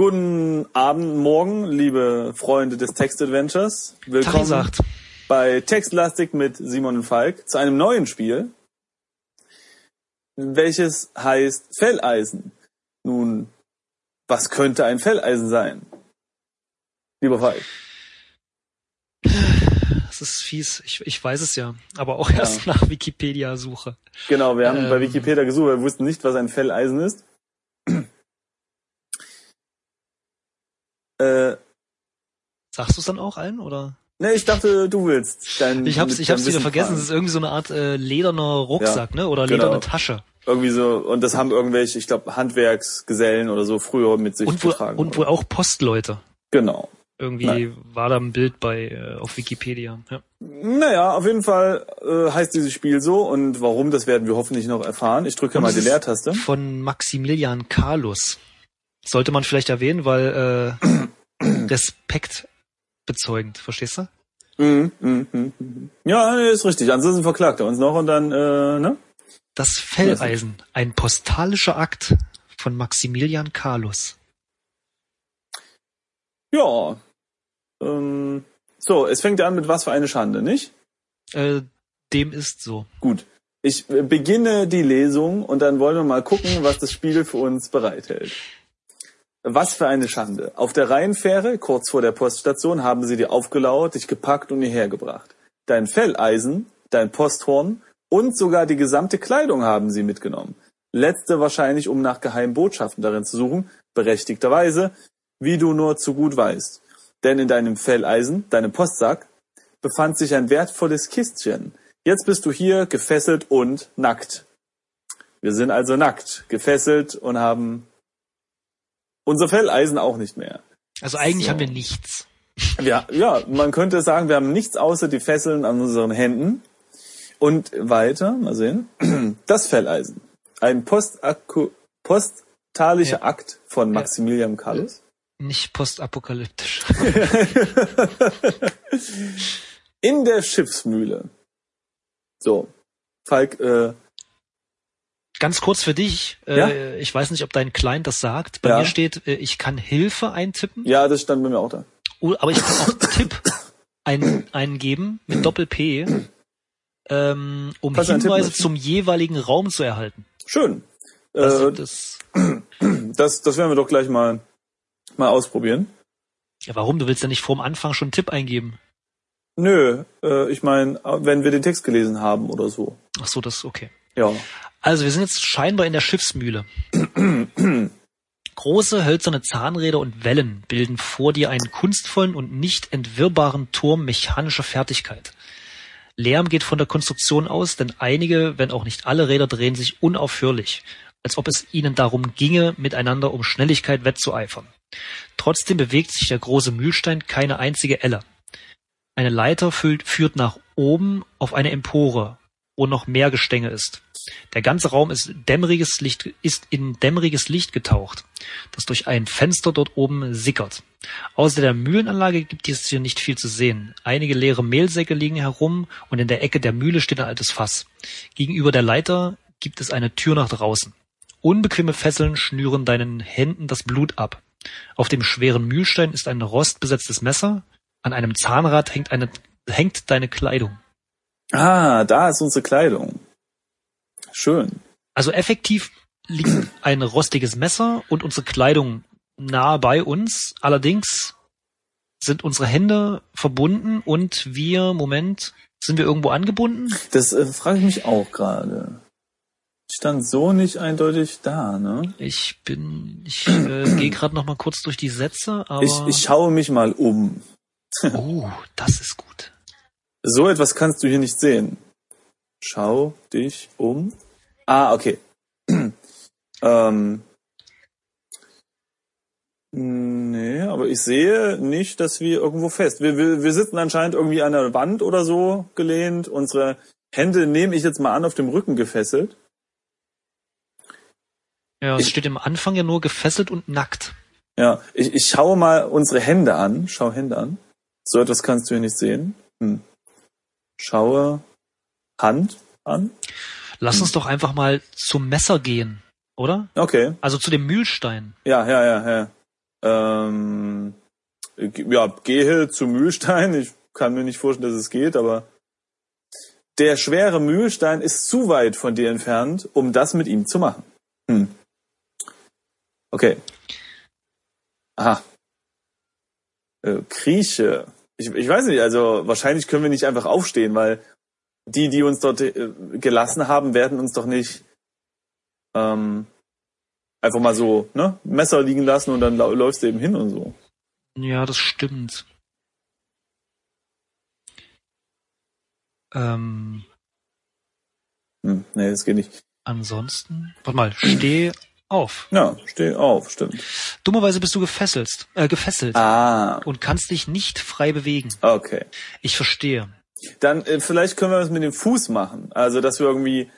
Guten Abend, morgen, liebe Freunde des Text Adventures. Willkommen sagt. bei Textlastik mit Simon und Falk zu einem neuen Spiel, welches heißt Felleisen. Nun, was könnte ein Felleisen sein? Lieber Falk. Das ist fies. Ich, ich weiß es ja, aber auch erst nach Wikipedia-Suche. Genau, wir haben Ähm. bei Wikipedia gesucht, wir wussten nicht, was ein Felleisen ist. Äh, Sagst du es dann auch allen oder? ne, ich dachte, du willst. Dein, Ich hab's, ich hab's wieder vergessen. Es ist irgendwie so eine Art äh, lederner Rucksack, ne? Oder genau. lederne Tasche. Irgendwie so, und das haben irgendwelche, ich glaube, Handwerksgesellen oder so früher mit sich Und wohl, getragen. und wohl auch Postleute. genau. Irgendwie Nein. war da ein Bild bei äh, auf Wikipedia. Ja. Naja, auf jeden Fall äh, heißt dieses Spiel so und warum, das werden wir hoffentlich noch erfahren. Ich drücke mal die Leertaste. Von Maximilian Carlus. Sollte man vielleicht erwähnen, weil äh, Respekt bezeugend, verstehst du? Mhm, mhm, mhm, mhm. Ja, ist richtig. Ansonsten verklagt er uns noch und dann, äh, ne? Das Felleisen, ein postalischer Akt von Maximilian Carlus. Ja. Ähm, so, es fängt an mit was für eine Schande, nicht? Äh, dem ist so. Gut. Ich äh, beginne die Lesung und dann wollen wir mal gucken, was das Spiel für uns bereithält. Was für eine Schande. Auf der Rheinfähre, kurz vor der Poststation, haben sie dir aufgelauert, dich gepackt und hierher gebracht. Dein Felleisen, dein Posthorn und sogar die gesamte Kleidung haben sie mitgenommen. Letzte wahrscheinlich, um nach geheimen Botschaften darin zu suchen, berechtigterweise, wie du nur zu gut weißt. Denn in deinem Felleisen, deinem Postsack, befand sich ein wertvolles Kistchen. Jetzt bist du hier gefesselt und nackt. Wir sind also nackt, gefesselt und haben unser Felleisen auch nicht mehr. Also eigentlich So. haben wir nichts. Ja, ja, man könnte sagen, wir haben nichts außer die Fesseln an unseren Händen. Und weiter, mal sehen, das Felleisen. Ein Postakku postalischer Ja. Akt von Maximilian Carlos. Nicht postapokalyptisch. In der Schiffsmühle. So, Falk, äh, Ganz kurz für dich. Äh, Ja? Ich weiß nicht, ob dein Client das sagt. Bei Ja. mir steht, äh, ich kann Hilfe eintippen, ja, das stand bei mir auch da. Aber ich kann auch Tipp ein, eingeben mit Doppel-P, ähm, um Kannst Hinweise zum jeweiligen Raum zu erhalten. Schön. Das, Äh, das, das, das werden wir doch gleich mal, mal ausprobieren. ja, warum? Du willst ja nicht vorm Anfang schon einen Tipp eingeben. Nö, äh, ich meine, wenn wir den Text gelesen haben oder so. Ach so, das okay. Ja. Also wir sind jetzt scheinbar in der Schiffsmühle. Große hölzerne Zahnräder und Wellen bilden vor dir einen kunstvollen und nicht entwirrbaren Turm mechanischer Fertigkeit. Lärm geht von der Konstruktion aus, denn einige, wenn auch nicht alle Räder drehen sich unaufhörlich, als ob es ihnen darum ginge, miteinander um Schnelligkeit wettzueifern. Trotzdem bewegt sich der große Mühlstein keine einzige Elle. Eine Leiter führt nach oben auf eine Empore, wo noch mehr Gestänge ist. Der ganze Raum ist dämmeriges Licht, ist in dämmeriges Licht getaucht, das durch ein Fenster dort oben sickert. Außer der Mühlenanlage gibt es hier nicht viel zu sehen. Einige leere Mehlsäcke liegen herum und in der Ecke der Mühle steht ein altes Fass. Gegenüber der Leiter gibt es eine Tür nach draußen. Unbequeme Fesseln schnüren deinen Händen das Blut ab. Auf dem schweren Mühlstein ist ein rostbesetztes Messer. An einem Zahnrad hängt eine, hängt deine Kleidung. Ah, da ist unsere Kleidung. Schön. Also effektiv liegt ein rostiges Messer und unsere Kleidung nahe bei uns. Allerdings sind unsere Hände verbunden und wir, Moment, sind wir irgendwo angebunden? Das äh, frage ich mich auch gerade. Stand so nicht eindeutig da, ne? Ich bin, ich äh, gehe gerade noch mal kurz durch die Sätze, aber Ich, ich schaue mich mal um. oh, das ist gut. So etwas kannst du hier nicht sehen. Schau dich um. Ah, okay. ähm. Nee, aber ich sehe nicht, dass wir irgendwo fest. Wir, wir, wir sitzen anscheinend irgendwie an der Wand oder so gelehnt. Unsere Hände nehme ich jetzt mal an auf dem Rücken gefesselt. Ja, es Ich- steht im Anfang ja nur gefesselt und nackt. Ja, ich, ich schaue mal unsere Hände an. Schau Hände an. So etwas kannst du hier nicht sehen. Hm. Schaue Hand an. Lass Hm. uns doch einfach mal zum Messer gehen, oder? Okay. Also zu dem Mühlstein. Ja, ja, ja, ja. ähm, ja, gehe zu Mühlstein. Ich kann mir nicht vorstellen, dass es geht, aber der schwere Mühlstein ist zu weit von dir entfernt, um das mit ihm zu machen. Hm. Okay. Aha. Äh, Krieche. Ich, ich weiß nicht, also wahrscheinlich können wir nicht einfach aufstehen, weil die, die uns dort äh, gelassen haben, werden uns doch nicht ähm, einfach mal so ne, Messer liegen lassen und dann läufst du eben hin und so. Ja, das stimmt. Ähm, hm, nee, das geht nicht. Ansonsten, warte mal, steh auf. Ja, steh auf, stimmt. Dummerweise bist du gefesselt, äh, gefesselt. Ah. Und kannst dich nicht frei bewegen. Okay. Ich verstehe. Dann äh, vielleicht können wir das mit dem Fuß machen. Also, dass wir irgendwie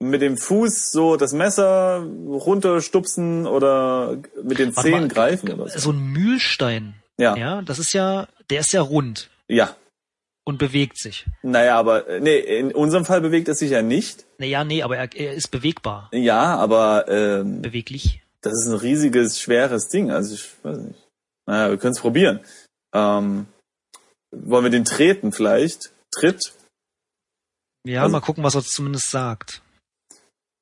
mit dem Fuß so das Messer runterstupsen oder mit den Zehen mal, greifen oder so. So ein Mühlstein. Ja. Ja, das ist ja, der ist ja rund. Ja. Und bewegt sich. Naja, aber äh, nee, in unserem Fall bewegt er sich ja nicht. Naja, nee, aber er, er ist bewegbar. Ja, aber ähm, beweglich. Das ist ein riesiges, schweres Ding. Also ich weiß nicht. Naja, wir können es probieren. Ähm, wollen wir den treten vielleicht? Tritt? Ja, also, mal gucken, was er zumindest sagt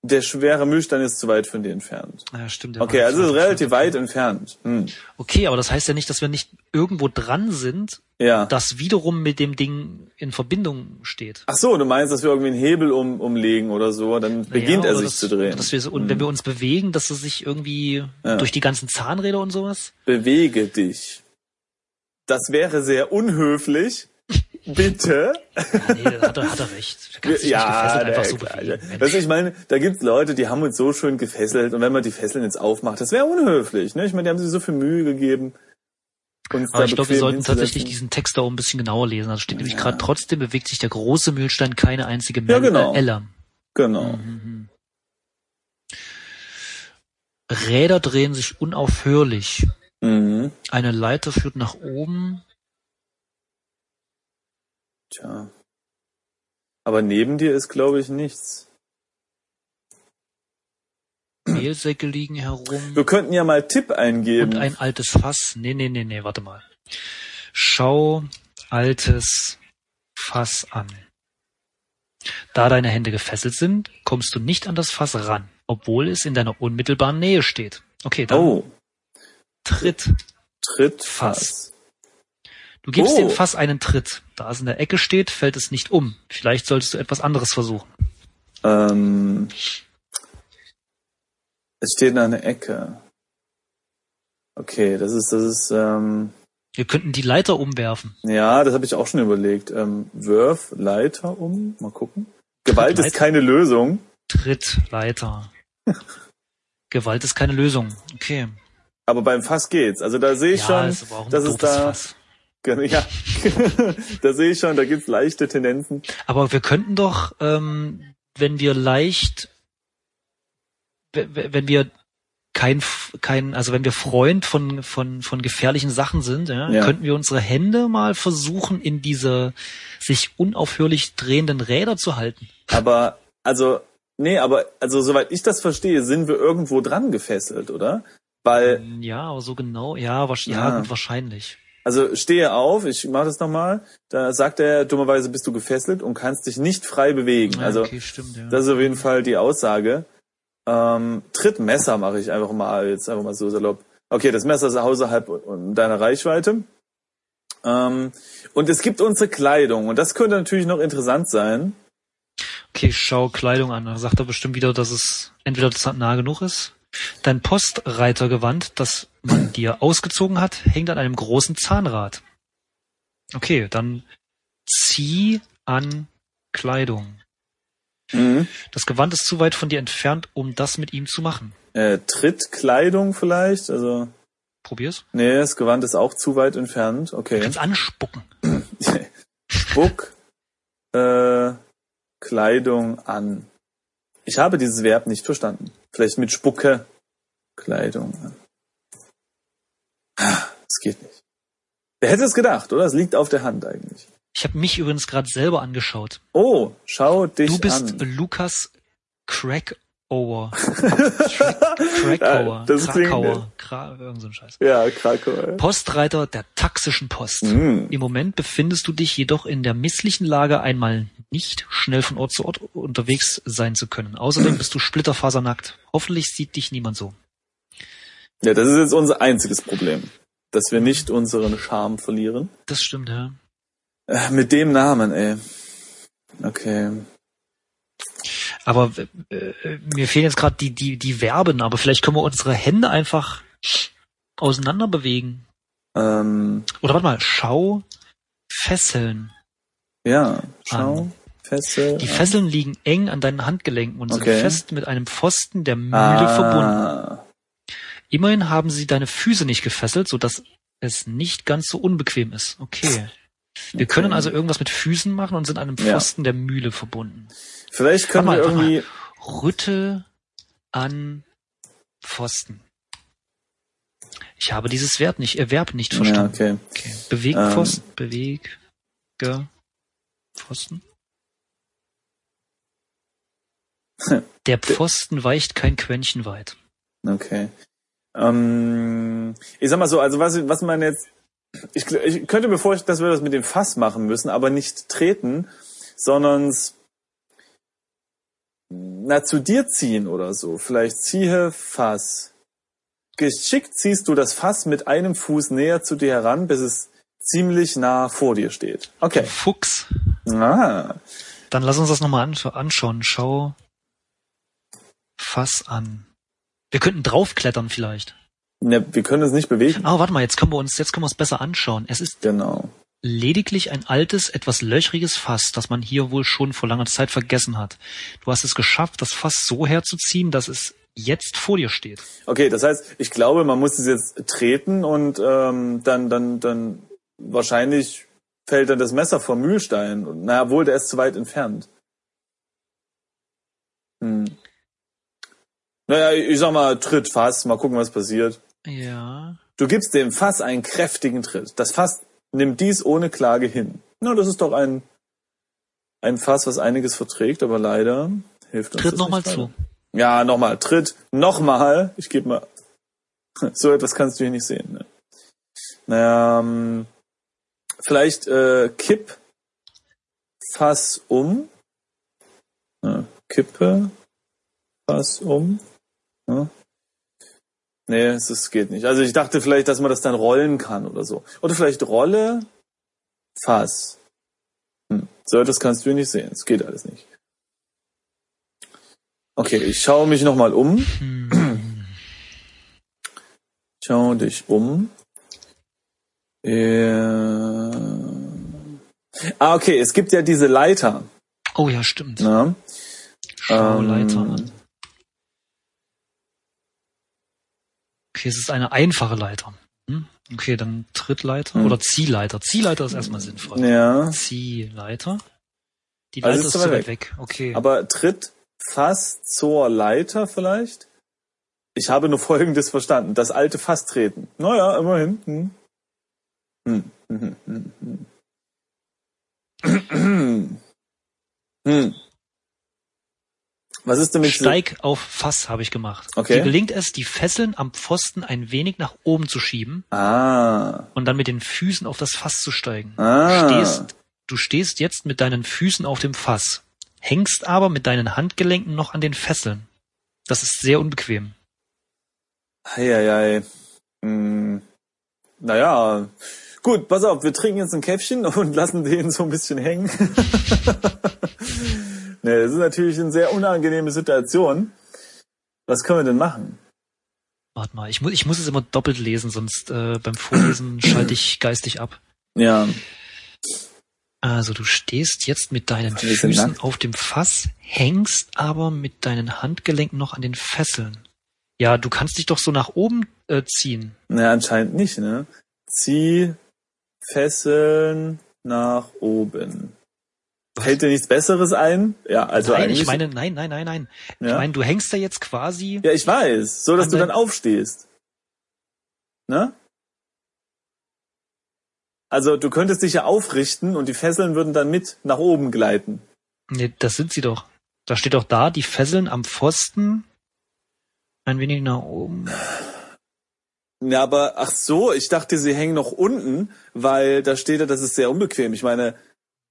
der schwere Mühlstein ist zu weit von dir entfernt. Ja, stimmt. Okay, also ist relativ weit entfernt. Hm. Okay, aber das heißt ja nicht, dass wir nicht irgendwo dran sind, ja. das wiederum mit dem Ding in Verbindung steht. Ach so, du meinst, dass wir irgendwie einen Hebel um, umlegen oder so, dann naja, beginnt er sich das, zu drehen. Dass wir so, und hm. wenn wir uns bewegen, dass er sich irgendwie ja. durch die ganzen Zahnräder und sowas? Bewege dich. Das wäre sehr unhöflich. Bitte? Ja, nee, da hat er, hat er recht. ja, einfach so bewegen, weißt du, ich meine, da gibt's Leute, die haben uns so schön gefesselt und wenn man die Fesseln jetzt aufmacht, das wäre unhöflich. Ne? Ich meine, die haben sich so viel Mühe gegeben. Aber ich glaube, wir sollten tatsächlich diesen Text da auch ein bisschen genauer lesen. Also steht ja. nämlich gerade, trotzdem bewegt sich der große Mühlstein keine einzige Mel ja, genau. Äh, Elle. Genau. Mhm. Räder drehen sich unaufhörlich. Mhm. Eine Leiter führt nach oben. Tja. Aber neben dir ist, glaube ich, nichts. Mehlsäcke liegen herum. Wir könnten ja mal Tipp eingeben. Und ein altes Fass. Nee, nee, nee, nee, warte mal. Schau altes Fass an. Da deine Hände gefesselt sind, kommst du nicht an das Fass ran, obwohl es in deiner unmittelbaren Nähe steht. Okay, dann. Oh. Tritt. Tritt Fass. Du gibst oh. dem Fass einen Tritt. Da es in der Ecke steht, fällt es nicht um. Vielleicht solltest du etwas anderes versuchen. Ähm, es steht in einer Ecke. Okay, das ist, das ist, ähm, Wir könnten die Leiter umwerfen. Ja, das habe ich auch schon überlegt. Ähm, Wirf Leiter um. Mal gucken. Gewalt ist keine Lösung. Tritt Leiter. Gewalt ist keine Lösung. Okay. Aber beim Fass geht's. Also da sehe ich ja, schon, ist dass es da. Fass. Ja, da sehe ich schon, da gibt's leichte Tendenzen. Aber wir könnten doch, ähm, wenn wir leicht, wenn wir kein, kein, also wenn wir Freund von, von, von gefährlichen Sachen sind, ja, ja. könnten wir unsere Hände mal versuchen, in diese sich unaufhörlich drehenden Räder zu halten. Aber, also, nee, aber, also soweit ich das verstehe, sind wir irgendwo dran gefesselt, oder? Weil. Ja, aber so genau, ja, ja, ja gut, wahrscheinlich. Also stehe auf, ich mache das nochmal. Da sagt er, dummerweise bist du gefesselt und kannst dich nicht frei bewegen. Ja, also okay, stimmt, ja. das ist auf jeden Fall die Aussage. Ähm, Trittmesser mache ich einfach mal, jetzt einfach mal so salopp. Okay, das Messer ist außerhalb deiner Reichweite. Ähm, und es gibt unsere Kleidung und das könnte natürlich noch interessant sein. Okay, ich schau Kleidung an. Da sagt er bestimmt wieder, dass es entweder nah genug ist Dein Postreitergewand, das man dir ausgezogen hat, hängt an einem großen Zahnrad. Okay, dann zieh an Kleidung. Mhm. Das Gewand ist zu weit von dir entfernt, um das mit ihm zu machen. Äh, Trittkleidung vielleicht, also. Probier's. Nee, das Gewand ist auch zu weit entfernt. Okay. Du kannst anspucken. Spuck äh, Kleidung an. Ich habe dieses Verb nicht verstanden. Vielleicht mit Spucke Kleidung an. Das geht nicht. Wer hätte es gedacht, oder? Es liegt auf der Hand eigentlich. Ich habe mich übrigens gerade selber angeschaut. Oh, schau dich an. Du bist an. Lukas Craig Over. Krakauer. Das Krakauer. Kra irgend so ein Scheiß. Ja, Krakau. Postreiter der taxischen Post. Mm. Im Moment befindest du dich jedoch in der misslichen Lage, einmal nicht schnell von Ort zu Ort unterwegs sein zu können. Außerdem bist du splitterfasernackt. Hoffentlich sieht dich niemand so. Ja, das ist jetzt unser einziges Problem. Dass wir nicht unseren Charme verlieren. Das stimmt, ja. Äh, mit dem Namen, ey. Okay. Aber äh, mir fehlen jetzt gerade die, die, die Verben, aber vielleicht können wir unsere Hände einfach auseinander bewegen. Ähm, Oder warte mal, schau, fesseln. ja, schau. Fesse. Die Fesseln liegen eng an deinen Handgelenken und sind Okay. fest mit einem Pfosten der Mühle verbunden. ah, Immerhin haben sie deine Füße nicht gefesselt, sodass es nicht ganz so unbequem ist. Okay. Wir Okay. können also irgendwas mit Füßen machen und sind an einem Ja. Pfosten der Mühle verbunden. Vielleicht können wir mal, irgendwie. Rüttel an Pfosten. Ich habe dieses Wert nicht, äh, Verb nicht Ja, verstanden. okay. Okay. Beweg Ähm. Pfosten, beweg, ge, Pfosten. Der Pfosten weicht kein Quäntchen weit. Okay. Ähm, ich sag mal so, also was, was man jetzt, ich, ich könnte mir vorstellen, dass wir das mit dem Fass machen müssen, aber nicht treten, sondern na zu dir ziehen oder so. Vielleicht ziehe Fass. Geschickt ziehst du das Fass mit einem Fuß näher zu dir heran, bis es ziemlich nah vor dir steht. Okay. Fuchs. Ah, Dann lass uns das nochmal an, anschauen. Schau Fass an. Wir könnten draufklettern vielleicht. ne, wir können es nicht bewegen. Aber warte mal, jetzt können wir uns, jetzt können wir es besser anschauen. Es ist Genau. lediglich ein altes, etwas löchriges Fass, das man hier wohl schon vor langer Zeit vergessen hat. Du hast es geschafft, das Fass so herzuziehen, dass es jetzt vor dir steht. Okay, das heißt, ich glaube, man muss es jetzt treten und ähm, dann, dann, dann wahrscheinlich fällt dann das Messer vom Mühlstein. Und, naja, wohl, der ist zu weit entfernt. Hm. Naja, ich sag mal, Tritt Fass, mal gucken, was passiert. Ja. Du gibst dem Fass einen kräftigen Tritt. Das Fass nimmt dies ohne Klage hin. Na, das ist doch ein, ein Fass, was einiges verträgt, aber leider hilft uns Tritt nochmal zu. Ja, nochmal, tritt, nochmal. Ich gebe mal. So etwas kannst du hier nicht sehen. Ne? Naja, ähm, vielleicht äh, kipp Fass um. Ja, kippe Fass um. Ja. Nee, es ist, geht nicht. Also ich dachte vielleicht, dass man das dann rollen kann oder so. Oder vielleicht Rolle Fass. Hm. So etwas kannst du nicht sehen. Es geht alles nicht. Okay, ich schaue mich nochmal um. Schau dich um. Äh... Ah, okay, es gibt ja diese Leiter. Oh ja, stimmt. Ne? Schau Ähm, Leiter an. Okay, es ist eine einfache Leiter. Hm? Okay, dann Trittleiter Hm. oder Ziehleiter. Ziehleiter ist erstmal sinnvoll. Ja, Ziehleiter. Die Also Leiter ist ist zu weit weit weg. Okay. aber tritt fast zur Leiter vielleicht? Ich habe nur Folgendes verstanden. Das alte Fass treten. Naja, immerhin. Hm. Hm. Hm. Hm. Hm. Hm. Was ist denn mit Steig auf Fass habe ich gemacht. Okay. Dir gelingt es, die Fesseln am Pfosten ein wenig nach oben zu schieben Ah. und dann mit den Füßen auf das Fass zu steigen. Ah. Stehst, du stehst jetzt mit deinen Füßen auf dem Fass, hängst aber mit deinen Handgelenken noch an den Fesseln. Das ist sehr unbequem. Eieiei. Hm. Naja. Gut, pass auf, wir trinken jetzt ein Käffchen und lassen den so ein bisschen hängen. ne, das ist natürlich eine sehr unangenehme Situation. Was können wir denn machen? Warte mal, ich muss, ich muss es immer doppelt lesen, sonst äh, beim Vorlesen schalte ich geistig ab. Ja, Also du stehst jetzt mit deinen Füßen nackt. auf dem Fass, hängst aber mit deinen Handgelenken noch an den Fesseln. Ja, du kannst dich doch so nach oben äh, ziehen. na anscheinend nicht, ne? Zieh Fesseln nach oben. Fällt dir nichts Besseres ein? Ja, also nein, eigentlich. ich meine, nein, nein, nein, nein. Ich ja? meine, du hängst da jetzt quasi. ja, ich weiß, so dass du dann aufstehst. Ne? Also du könntest dich ja aufrichten und die Fesseln würden dann mit nach oben gleiten. Nee, das sind sie doch. Da steht auch da, die Fesseln am Pfosten ein wenig nach oben. Ja, aber ach so, ich dachte, sie hängen noch unten, weil da steht ja, das ist sehr unbequem. Ich meine,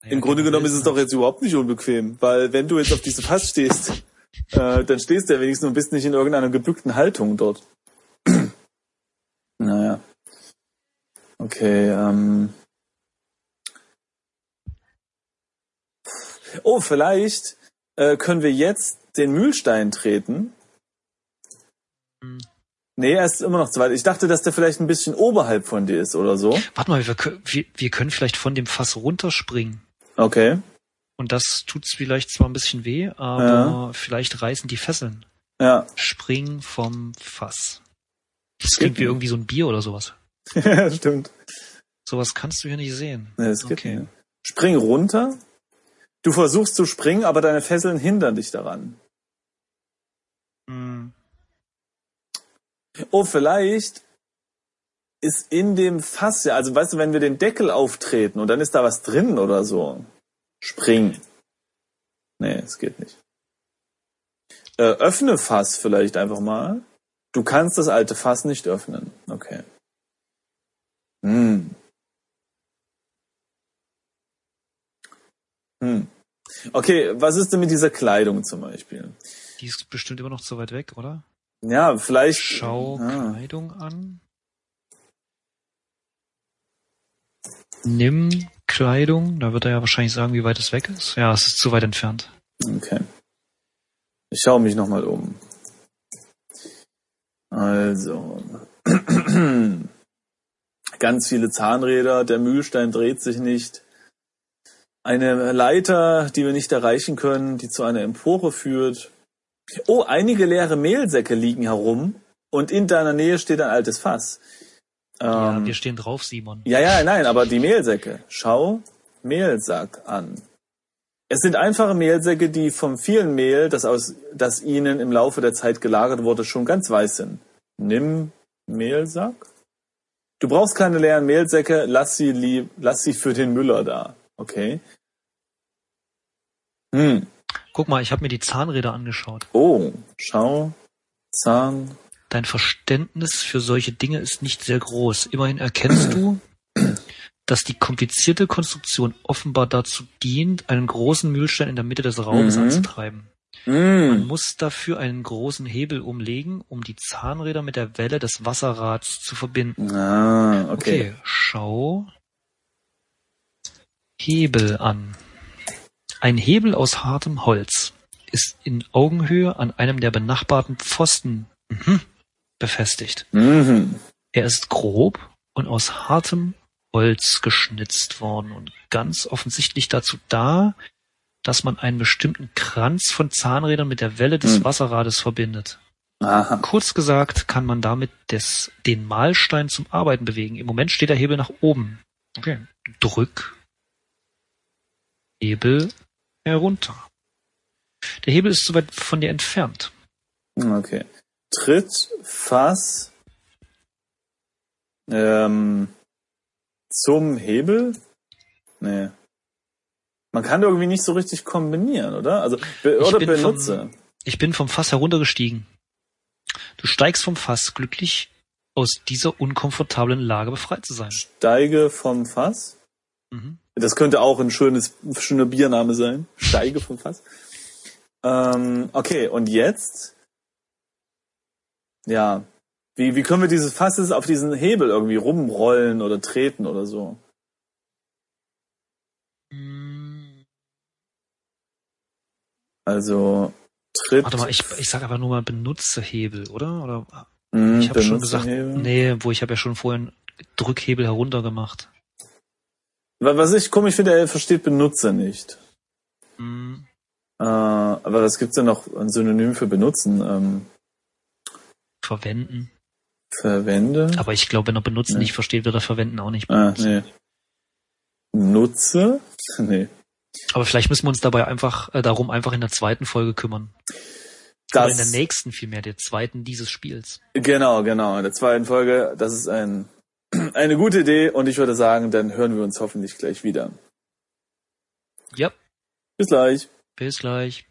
Ja, im Grunde genau, genommen ist es doch jetzt überhaupt nicht unbequem, weil wenn du jetzt auf diesem Fass stehst, äh, dann stehst du ja wenigstens und bist nicht in irgendeiner gebückten Haltung dort. naja. Okay, ähm. Oh, vielleicht äh, können wir jetzt den Mühlstein treten. Hm. Nee, er ist immer noch zu weit. Ich dachte, dass der vielleicht ein bisschen oberhalb von dir ist oder so. Warte mal, wir, wir können vielleicht von dem Fass runterspringen. Okay. Und das tut's vielleicht zwar ein bisschen weh, aber Ja. vielleicht reißen die Fesseln. Ja. Spring vom Fass. Das klingt wie irgendwie so ein Bier oder sowas. Ja, stimmt. Sowas kannst du hier nicht sehen. Nee, das geht Okay. nicht. Spring runter. Du versuchst zu springen, aber deine Fesseln hindern dich daran. Hm. Oh, vielleicht ist in dem Fass, ja, also weißt du, wenn wir den Deckel auftreten und dann ist da was drin oder so. Spring. Nee, es geht nicht. Äh, öffne Fass vielleicht einfach mal. Du kannst das alte Fass nicht öffnen. Okay. Hm. Hm. Okay, was ist denn mit dieser Kleidung zum Beispiel? Die ist bestimmt immer noch zu weit weg, oder? Ja, vielleicht. Schau Ah. Kleidung an. Nimm Kleidung. Da wird er ja wahrscheinlich sagen, wie weit es weg ist. Ja, es ist zu weit entfernt. Okay. Ich schaue mich nochmal um. Also. Ganz viele Zahnräder, der Mühlstein dreht sich nicht. Eine Leiter, die wir nicht erreichen können, die zu einer Empore führt. Oh, einige leere Mehlsäcke liegen herum und in deiner Nähe steht ein altes Fass. Ja, Ähm, wir stehen drauf, Simon. ja, ja, nein, aber die Mehlsäcke. Schau Mehlsack an. Es sind einfache Mehlsäcke, die vom vielen Mehl, das aus, das ihnen im Laufe der Zeit gelagert wurde, schon ganz weiß sind. Nimm Mehlsack. Du brauchst keine leeren Mehlsäcke, lass sie lieb, lass sie für den Müller da. Okay. Hm. Guck mal, ich habe mir die Zahnräder angeschaut. Oh, schau. Zahn. Dein Verständnis für solche Dinge ist nicht sehr groß. Immerhin erkennst du, dass die komplizierte Konstruktion offenbar dazu dient, einen großen Mühlstein in der Mitte des Raumes Mhm. anzutreiben. Man Hm. muss dafür einen großen Hebel umlegen, um die Zahnräder mit der Welle des Wasserrads zu verbinden. Ah, okay. Okay, schau Hebel an. Ein Hebel aus hartem Holz ist in Augenhöhe an einem der benachbarten Pfosten mhm, befestigt. Mhm. Er ist grob und aus hartem Holz geschnitzt worden und ganz offensichtlich dazu da, dass man einen bestimmten Kranz von Zahnrädern mit der Welle des Hm. Wasserrades verbindet. Aha. Kurz gesagt kann man damit des, den Mahlstein zum Arbeiten bewegen. Im Moment steht der Hebel nach oben. Okay. Drück. Hebel herunter. Der Hebel ist zu weit von dir entfernt. Okay. Tritt, Fass ähm, zum Hebel? Nee. Man kann irgendwie nicht so richtig kombinieren, oder? Also be Ich oder benutze. Vom, ich bin vom Fass heruntergestiegen. Du steigst vom Fass, glücklich aus dieser unkomfortablen Lage befreit zu sein. Steige vom Fass. Mhm. Das könnte auch ein schönes, schöner Biername sein. Steige vom Fass. Ähm, okay, und jetzt? Ja. Wie, wie können wir dieses Fasses auf diesen Hebel irgendwie rumrollen oder treten oder so? Mm, Also tritt. Warte mal, ich, ich sag aber nur mal benutze Hebel, oder? Oder Hm, ich habe schon gesagt, Hebel. nee, wo ich habe ja schon vorhin Drückhebel herunter gemacht. Wa- Was ich komisch finde, er versteht Benutzer nicht. Mm, Äh, aber was gibt's denn noch ein Synonym für benutzen? Ähm, verwenden. verwende? Aber ich glaube, wenn er benutzen Nee. nicht versteht, wird er verwenden auch nicht Ah, benutzen. nee. Nutze? Nee. Aber vielleicht müssen wir uns dabei einfach äh, darum einfach in der zweiten Folge kümmern. Oder in der Das, nächsten vielmehr, der zweiten dieses Spiels. genau, genau. In der zweiten Folge, das ist ein, eine gute Idee und ich würde sagen, dann hören wir uns hoffentlich gleich wieder. Ja, Bis gleich. bis gleich.